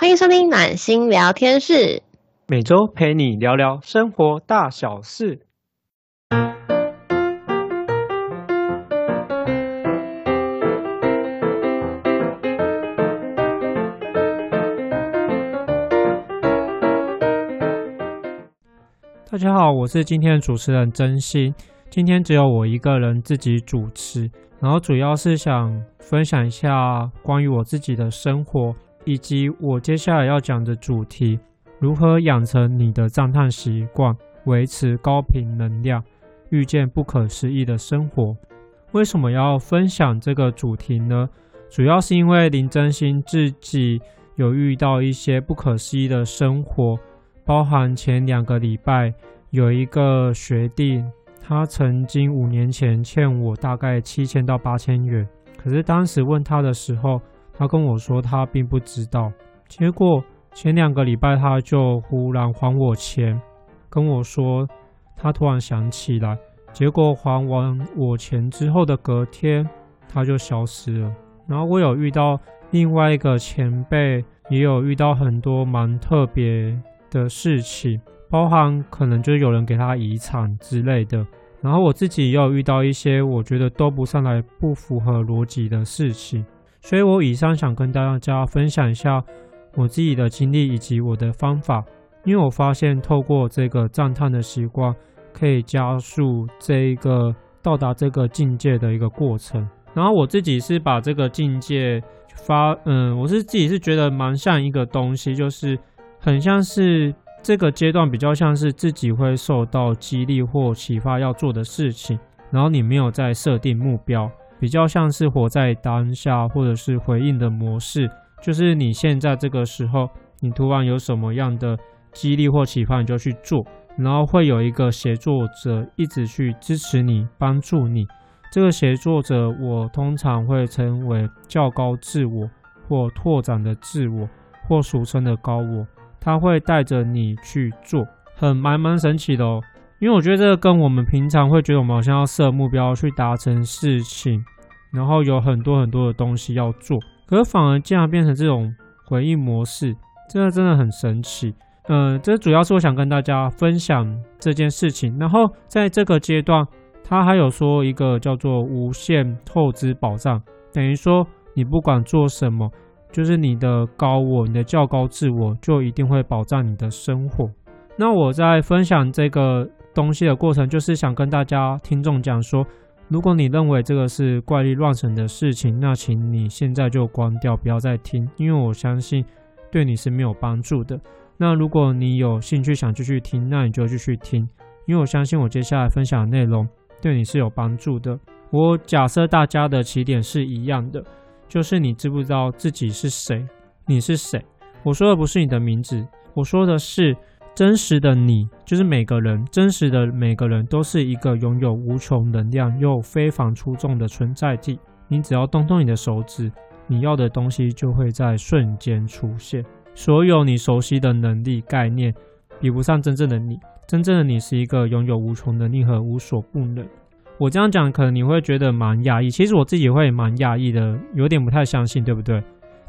欢迎收听暖心聊天室，每周陪你聊聊生活大小事。大家好，我是今天的主持人真心。今天只有我一个人自己主持，然后主要是想分享一下关于我自己的生活。以及我接下来要讲的主题：如何养成你的赞叹习惯，维持高频能量，遇见不可思议的生活。为什么要分享这个主题呢？主要是因为林真心自己有遇到一些不可思议的生活，包含前两个礼拜有一个学弟，他曾经五年前欠我大概七千到八千元，可是当时问他的时候。他跟我说他并不知道，结果前两个礼拜他就忽然还我钱，跟我说他突然想起来，结果还完我钱之后的隔天他就消失了。然后我有遇到另外一个前辈，也有遇到很多蛮特别的事情，包含可能就有人给他遗产之类的。然后我自己也有遇到一些我觉得都不上来、不符合逻辑的事情。所以我以上想跟大家分享一下我自己的经历以及我的方法，因为我发现透过这个赞叹的习惯，可以加速这一个到达这个境界的一个过程。然后我自己是把这个境界发，嗯，我是自己是觉得蛮像一个东西，就是很像是这个阶段比较像是自己会受到激励或启发要做的事情，然后你没有在设定目标。比较像是活在当下，或者是回应的模式，就是你现在这个时候，你突然有什么样的激励或启发，你就去做，然后会有一个协作者一直去支持你、帮助你。这个协作者，我通常会称为较高自我或拓展的自我，或俗称的高我，他会带着你去做，很蛮蛮神奇的哦。因为我觉得这个跟我们平常会觉得我们好像要设目标去达成事情，然后有很多很多的东西要做，可是反而竟然变成这种回应模式，这个真的很神奇。嗯，这主要是我想跟大家分享这件事情。然后在这个阶段，他还有说一个叫做无限透支保障，等于说你不管做什么，就是你的高我、你的较高自我，就一定会保障你的生活。那我在分享这个。东西的过程就是想跟大家听众讲说，如果你认为这个是怪力乱神的事情，那请你现在就关掉，不要再听，因为我相信对你是没有帮助的。那如果你有兴趣想继续听，那你就继续听，因为我相信我接下来分享的内容对你是有帮助的。我假设大家的起点是一样的，就是你知不知道自己是谁？你是谁？我说的不是你的名字，我说的是。真实的你就是每个人，真实的每个人都是一个拥有无穷能量又非常出众的存在体。你只要动动你的手指，你要的东西就会在瞬间出现。所有你熟悉的能力概念，比不上真正的你。真正的你是一个拥有无穷能力和无所不能。我这样讲，可能你会觉得蛮压抑。其实我自己会蛮压抑的，有点不太相信，对不对？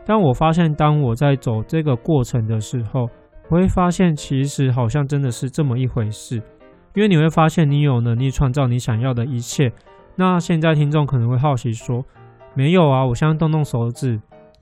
但我发现，当我在走这个过程的时候，我会发现，其实好像真的是这么一回事，因为你会发现你有能力创造你想要的一切。那现在听众可能会好奇说：“没有啊，我现在动动手指，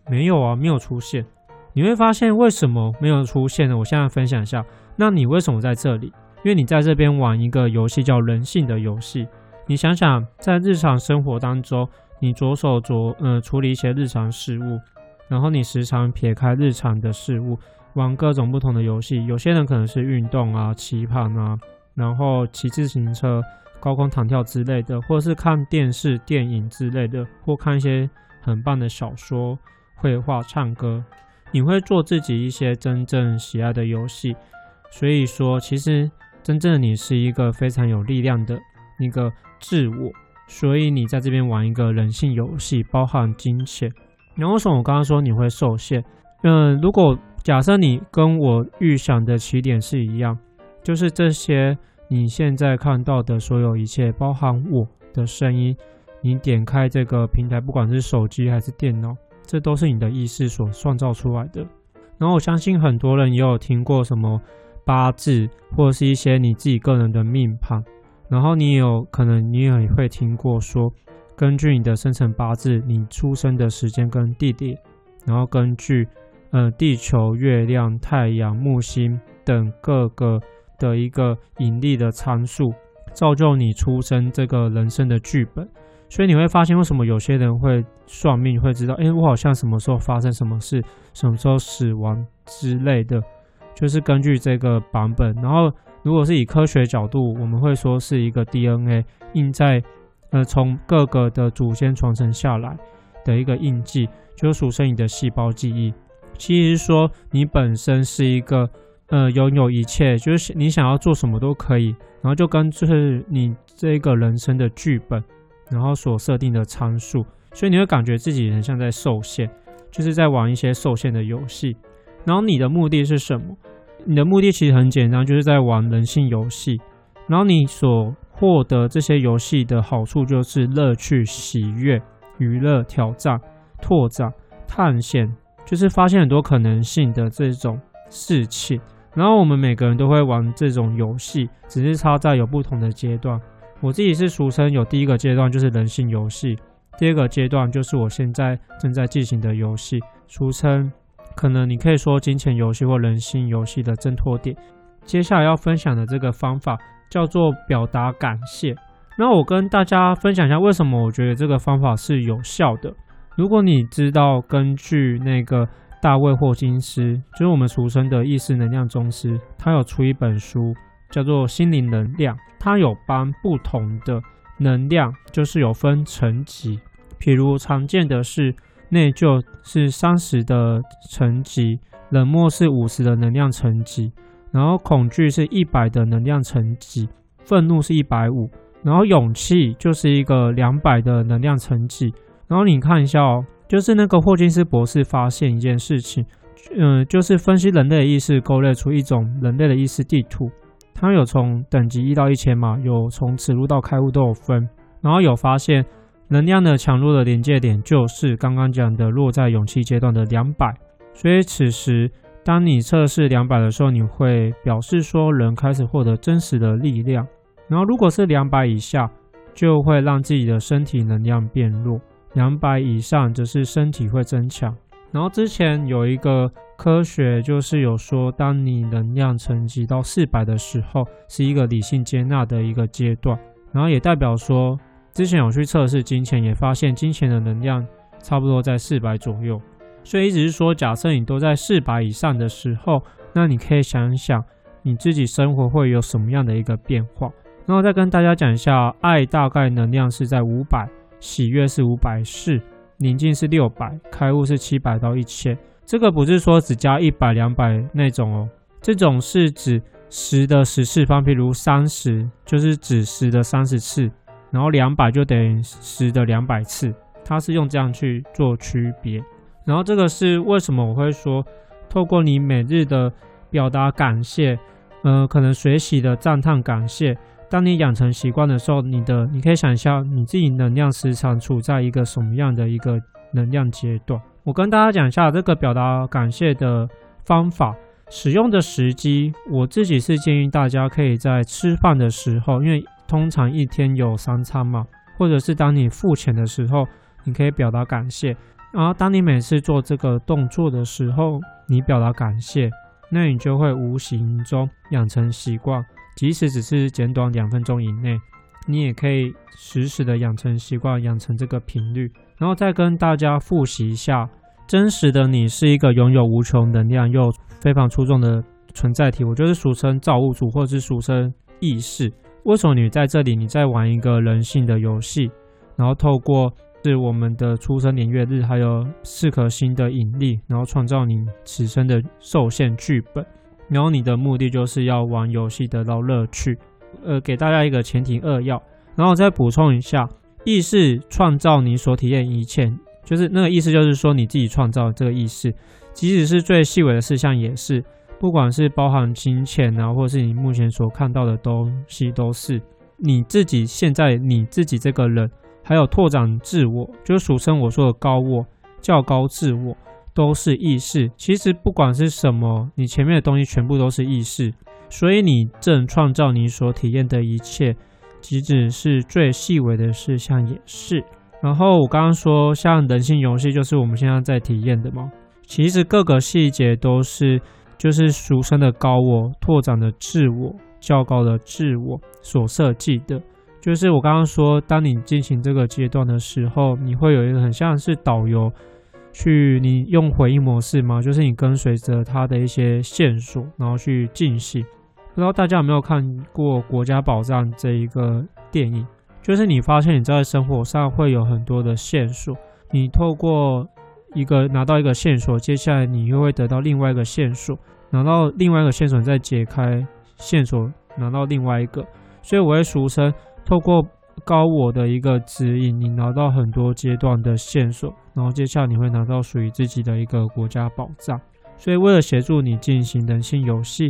没有啊，没有出现。”你会发现为什么没有出现呢？我现在分享一下。那你为什么在这里？因为你在这边玩一个游戏叫人性的游戏。你想想，在日常生活当中，你着手着呃处理一些日常事务，然后你时常撇开日常的事物。玩各种不同的游戏，有些人可能是运动啊、棋盘啊，然后骑自行车、高空弹跳之类的，或者是看电视、电影之类的，或看一些很棒的小说、绘画、唱歌。你会做自己一些真正喜爱的游戏，所以说，其实真正的你是一个非常有力量的一个自我。所以你在这边玩一个人性游戏，包含金钱。然后为什么我刚刚说你会受限？嗯，如果假设你跟我预想的起点是一样，就是这些你现在看到的所有一切，包含我的声音，你点开这个平台，不管是手机还是电脑，这都是你的意识所创造出来的。然后我相信很多人也有听过什么八字，或者是一些你自己个人的命盘。然后你有可能你也会听过说，根据你的生辰八字，你出生的时间跟地点，然后根据呃地球、月亮、太阳、木星等各个的一个引力的参数，造就你出生这个人生的剧本。所以你会发现，为什么有些人会算命，会知道，哎，我好像什么时候发生什么事，什么时候死亡之类的，就是根据这个版本。然后，如果是以科学角度，我们会说是一个 DNA 印在，呃，从各个的祖先传承下来的一个印记，就属生你的细胞记忆。其实说你本身是一个，呃，拥有一切，就是你想要做什么都可以，然后就跟就是你这个人生的剧本。然后所设定的参数，所以你会感觉自己很像在受限，就是在玩一些受限的游戏。然后你的目的是什么？你的目的其实很简单，就是在玩人性游戏。然后你所获得这些游戏的好处就是乐趣、喜悦、娱乐、挑战、拓展、探险，就是发现很多可能性的这种事情。然后我们每个人都会玩这种游戏，只是差在有不同的阶段。我自己是俗称有第一个阶段就是人性游戏，第二个阶段就是我现在正在进行的游戏，俗称可能你可以说金钱游戏或人性游戏的挣脱点。接下来要分享的这个方法叫做表达感谢。那我跟大家分享一下为什么我觉得这个方法是有效的。如果你知道根据那个大卫霍金斯，就是我们俗称的意识能量宗师，他有出一本书。叫做心灵能量，它有帮不同的能量，就是有分层级。譬如常见的是内疚是三十的层级，冷漠是五十的能量层级，然后恐惧是一百的能量层级，愤怒是一百五，然后勇气就是一个两百的能量层级。然后你看一下哦，就是那个霍金斯博士发现一件事情，嗯，就是分析人类的意识，勾勒出一种人类的意识地图。它有从等级一到一千嘛，有从此路到开悟都有分，然后有发现能量的强弱的临界点就是刚刚讲的落在勇气阶段的两百，所以此时当你测试两百的时候，你会表示说人开始获得真实的力量，然后如果是两百以下，就会让自己的身体能量变弱，两百以上则是身体会增强。然后之前有一个科学，就是有说，当你能量层级到四百的时候，是一个理性接纳的一个阶段。然后也代表说，之前有去测试金钱，也发现金钱的能量差不多在四百左右。所以一直是说，假设你都在四百以上的时候，那你可以想一想你自己生活会有什么样的一个变化。然后再跟大家讲一下，爱大概能量是在五百，喜悦是五百四。宁静是六百，开悟是七百到一千。这个不是说只加一百、两百那种哦，这种是指十的十次方，譬如三十就是指十的三十次，然后两百就等于十的两百次，它是用这样去做区别。然后这个是为什么我会说，透过你每日的表达感谢，呃，可能随喜的赞叹感谢。当你养成习惯的时候，你的你可以想象你自己能量时常处在一个什么样的一个能量阶段。我跟大家讲一下这个表达感谢的方法，使用的时机，我自己是建议大家可以在吃饭的时候，因为通常一天有三餐嘛，或者是当你付钱的时候，你可以表达感谢。然后当你每次做这个动作的时候，你表达感谢，那你就会无形中养成习惯。即使只是简短两分钟以内，你也可以实时的养成习惯，养成这个频率，然后再跟大家复习一下：真实的你是一个拥有无穷能量又非常出众的存在体，我就是俗称造物主，或者是俗称意识。为什么你在这里？你在玩一个人性的游戏，然后透过是我们的出生年月日，还有四颗星的引力，然后创造你此生的受限剧本。然后你的目的就是要玩游戏得到乐趣，呃，给大家一个前提扼要，然后再补充一下，意识创造你所体验一切，就是那个意思，就是说你自己创造这个意识，即使是最细微的事项也是，不管是包含金钱啊，或是你目前所看到的东西，都是。你自己现在你自己这个人，还有拓展自我，就是俗称我说的高我、较高自我。都是意识。其实不管是什么，你前面的东西全部都是意识。所以你正创造你所体验的一切，即使是最细微的事项也是。然后我刚刚说，像人性游戏就是我们现在在体验的嘛。其实各个细节都是，就是俗称的高我拓展的自我、较高的自我所设计的。就是我刚刚说，当你进行这个阶段的时候，你会有一个很像是导游去，你用回应模式嘛，就是你跟随着他的一些线索，然后去进行。不知道大家有没有看过《国家宝藏》这一个电影？就是你发现你在生活上会有很多的线索，你透过一个拿到一个线索，接下来你又会得到另外一个线索，拿到另外一个线索再解开线索，拿到另外一个。所以我会俗称透过高我的一个指引，你拿到很多阶段的线索，然后接下来你会拿到属于自己的一个国家宝藏。所以为了协助你进行人性游戏，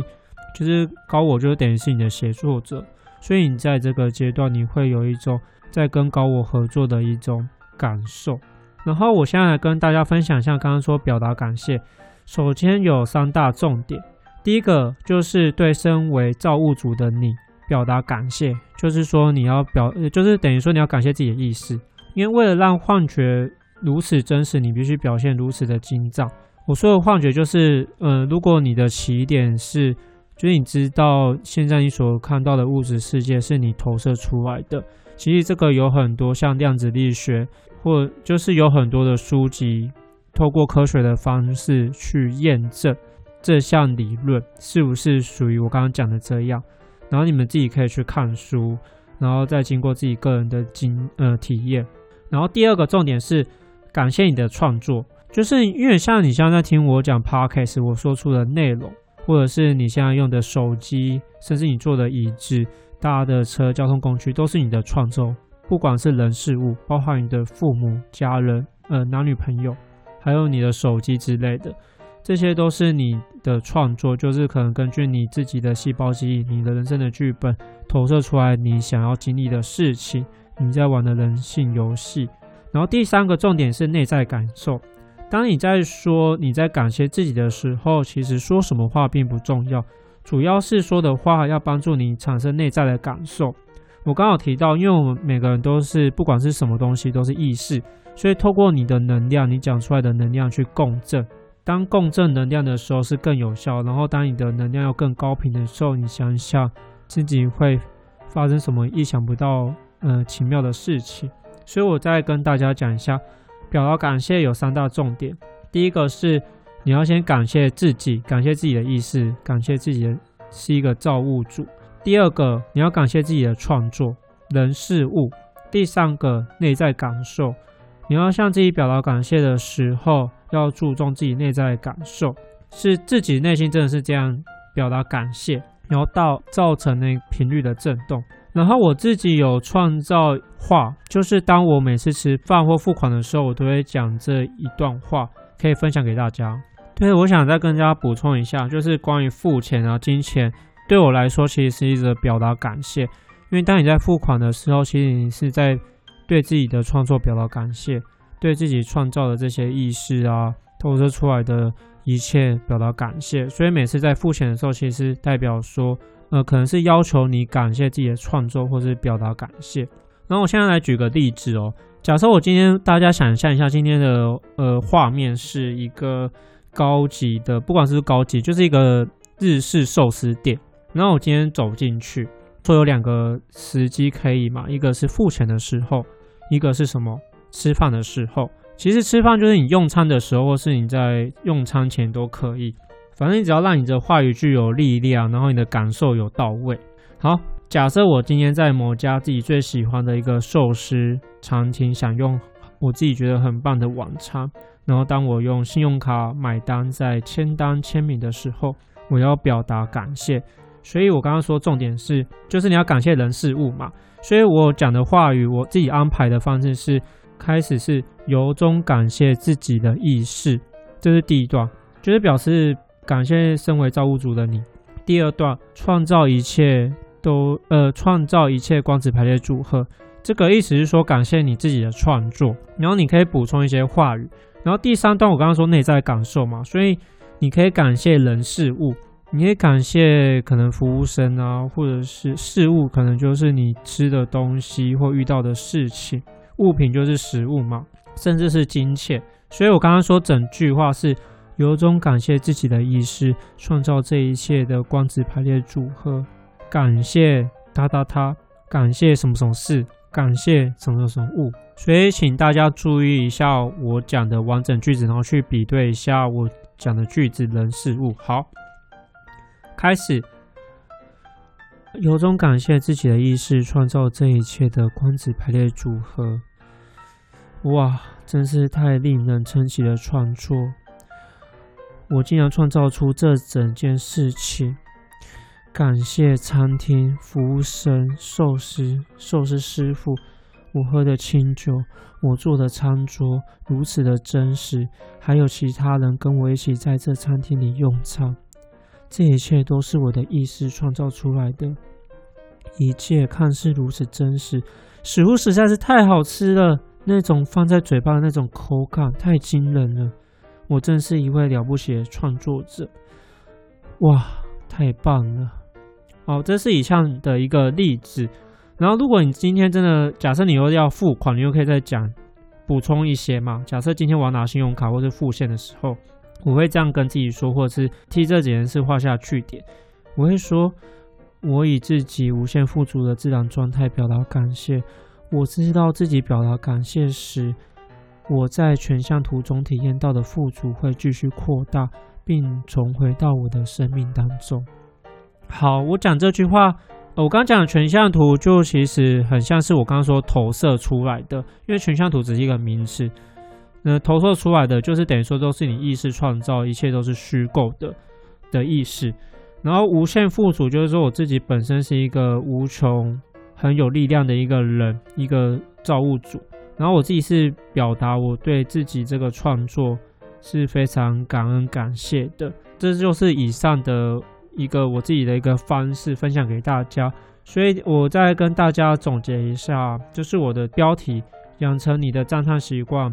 就是高我就等于是你的协作者。所以你在这个阶段，你会有一种在跟高我合作的一种感受。然后我现在来跟大家分享一下，刚刚说表达感谢，首先有三大重点。第一个就是对身为造物主的你表达感谢，就是说你要表，就是等于说你要感谢自己的意识，因为为了让幻觉如此真实，你必须表现如此的精湛。我说的幻觉就是，呃，如果你的起点是。就是你知道，现在你所看到的物质世界是你投射出来的。其实这个有很多像量子力学，或就是有很多的书籍，透过科学的方式去验证这项理论是不是属于我刚刚讲的这样。然后你们自己可以去看书，然后再经过自己个人的经呃体验。然后第二个重点是感谢你的创作，就是因为像你现在在听我讲 podcast，我说出的内容。或者是你现在用的手机，甚至你坐的椅子、搭的车、交通工具，都是你的创作。不管是人事物，包含你的父母、家人、呃男女朋友，还有你的手机之类的，这些都是你的创作。就是可能根据你自己的细胞记忆、你的人生的剧本，投射出来你想要经历的事情，你在玩的人性游戏。然后第三个重点是内在感受。当你在说你在感谢自己的时候，其实说什么话并不重要，主要是说的话要帮助你产生内在的感受。我刚好提到，因为我们每个人都是不管是什么东西都是意识，所以透过你的能量，你讲出来的能量去共振。当共振能量的时候是更有效。然后当你的能量要更高频的时候，你想一下自己会发生什么意想不到、呃奇妙的事情。所以我再跟大家讲一下。表达感谢有三大重点，第一个是你要先感谢自己，感谢自己的意识，感谢自己的是一个造物主。第二个你要感谢自己的创作人事物。第三个内在感受，你要向自己表达感谢的时候，要注重自己内在的感受，是自己内心真的是这样表达感谢，然后到造成那频率的震动。然后我自己有创造话，就是当我每次吃饭或付款的时候，我都会讲这一段话，可以分享给大家。对，我想再跟大家补充一下，就是关于付钱啊，金钱对我来说其实是一直表达感谢，因为当你在付款的时候，其实你是在对自己的创作表达感谢，对自己创造的这些意识啊，投射出来的一切表达感谢。所以每次在付钱的时候，其实代表说。呃，可能是要求你感谢自己的创作，或是表达感谢。然后我现在来举个例子哦。假设我今天大家想象一下，今天的呃画面是一个高级的，不管是高级，就是一个日式寿司店。然后我今天走进去，说有两个时机可以嘛？一个是付钱的时候，一个是什么？吃饭的时候。其实吃饭就是你用餐的时候，或是你在用餐前都可以。反正你只要让你的话语具有力量，然后你的感受有到位。好，假设我今天在某家自己最喜欢的一个寿司餐厅享用我自己觉得很棒的晚餐，然后当我用信用卡买单在签单签名的时候，我要表达感谢。所以我刚刚说重点是，就是你要感谢人事物嘛。所以我讲的话语，我自己安排的方式是，开始是由衷感谢自己的意识，这是第一段，就是表示。感谢身为造物主的你。第二段，创造一切都呃，创造一切光子排列组合。这个意思是说，感谢你自己的创作。然后你可以补充一些话语。然后第三段我刚刚说内在感受嘛，所以你可以感谢人事物，你可以感谢可能服务生啊，或者是事物，可能就是你吃的东西或遇到的事情，物品就是食物嘛，甚至是金钱。所以我刚刚说整句话是由衷感谢自己的意识创造这一切的光子排列组合，感谢他他他，感谢什么什么事，感谢什么什么物。所以请大家注意一下我讲的完整句子，然后去比对一下我讲的句子人事物。好，开始，由衷感谢自己的意识创造这一切的光子排列组合。哇！真是太令人称奇的创作！我竟然创造出这整件事情，感谢餐厅服务生、寿司寿司师傅，我喝的清酒，我做的餐桌如此的真实，还有其他人跟我一起在这餐厅里用餐，这一切都是我的意识创造出来的，一切看似如此真实，食物实在是太好吃了。那种放在嘴巴的那种口感太惊人了，我真是一位了不起的创作者，哇，太棒了！好，这是以上的一个例子。然后，如果你今天真的假设你又要付款，你又可以再讲补充一些嘛？假设今天我要拿信用卡或是付现的时候，我会这样跟自己说，或者是替这几件事画下句点。我会说，我以自己无限富足的自然状态表达感谢。我知道自己表达感谢时，我在全像图中体验到的富足会继续扩大，并重回到我的生命当中。好，我讲这句话，我刚讲的全像图就其实很像是我刚刚说投射出来的，因为全像图只是一个名词，那投射出来的就是等于说都是你意识创造，一切都是虚构的的意识。然后无限富足就是说我自己本身是一个无穷。很有力量的一个人，一个造物主。然后我自己是表达我对自己这个创作是非常感恩感谢的。这就是以上的一个我自己的一个方式分享给大家。所以我再跟大家总结一下，就是我的标题：养成你的赞叹习惯，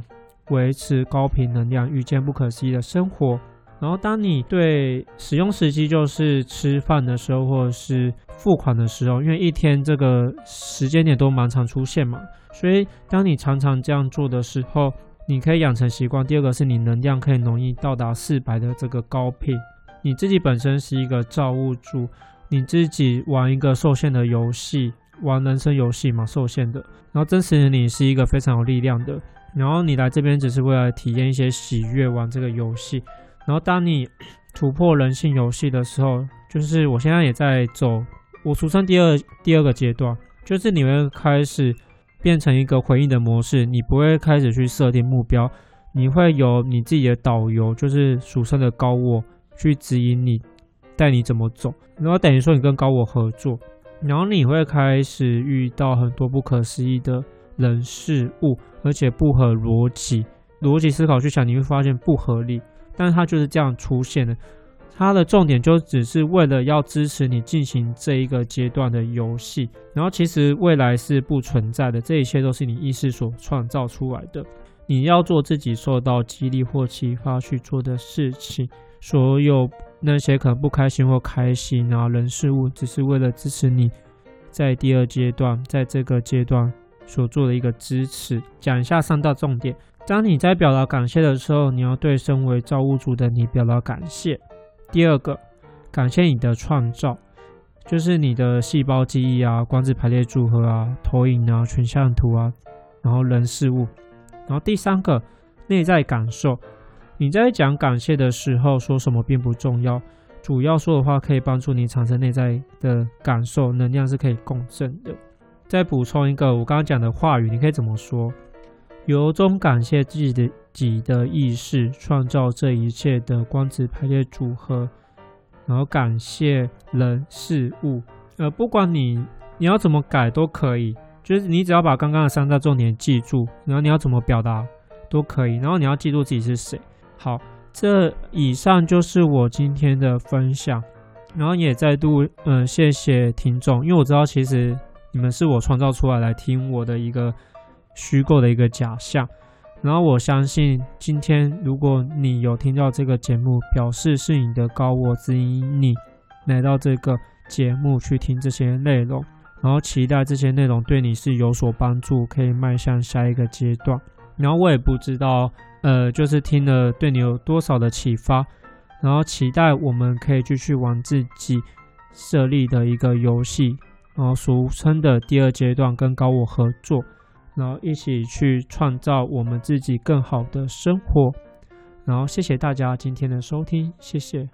维持高频能量，遇见不可思议的生活。然后，当你对使用时机就是吃饭的时候，或者是付款的时候，因为一天这个时间点都蛮常出现嘛，所以当你常常这样做的时候，你可以养成习惯。第二个是你能量可以容易到达四百的这个高频。你自己本身是一个造物主，你自己玩一个受限的游戏，玩人生游戏嘛，受限的。然后真实的你是一个非常有力量的，然后你来这边只是为了体验一些喜悦，玩这个游戏。然后，当你突破人性游戏的时候，就是我现在也在走我俗称第二第二个阶段，就是你会开始变成一个回应的模式，你不会开始去设定目标，你会有你自己的导游，就是俗称的高我去指引你，带你怎么走。然后等于说你跟高我合作，然后你会开始遇到很多不可思议的人事物，而且不合逻辑，逻辑思考去想，你会发现不合理。但是它就是这样出现的，它的重点就只是为了要支持你进行这一个阶段的游戏，然后其实未来是不存在的，这一切都是你意识所创造出来的。你要做自己受到激励或启发去做的事情，所有那些可能不开心或开心啊人事物，只是为了支持你在第二阶段，在这个阶段所做的一个支持。讲一下三大重点。当你在表达感谢的时候，你要对身为造物主的你表达感谢。第二个，感谢你的创造，就是你的细胞记忆啊、光子排列组合啊、投影啊、全像图啊，然后人事物。然后第三个，内在感受。你在讲感谢的时候说什么并不重要，主要说的话可以帮助你产生内在的感受，能量是可以共振的。再补充一个我刚刚讲的话语，你可以怎么说？由衷感谢自己的己的意识创造这一切的光子排列组合，然后感谢人事物。呃，不管你你要怎么改都可以，就是你只要把刚刚的三大重点记住，然后你要怎么表达都可以，然后你要记住自己是谁。好，这以上就是我今天的分享，然后也再度嗯谢谢听众，因为我知道其实你们是我创造出来来听我的一个。虚构的一个假象，然后我相信，今天如果你有听到这个节目，表示是你的高我指引你来到这个节目去听这些内容，然后期待这些内容对你是有所帮助，可以迈向下一个阶段。然后我也不知道，呃，就是听了对你有多少的启发，然后期待我们可以继续玩自己设立的一个游戏，然后俗称的第二阶段跟高我合作。然后一起去创造我们自己更好的生活。然后谢谢大家今天的收听，谢谢。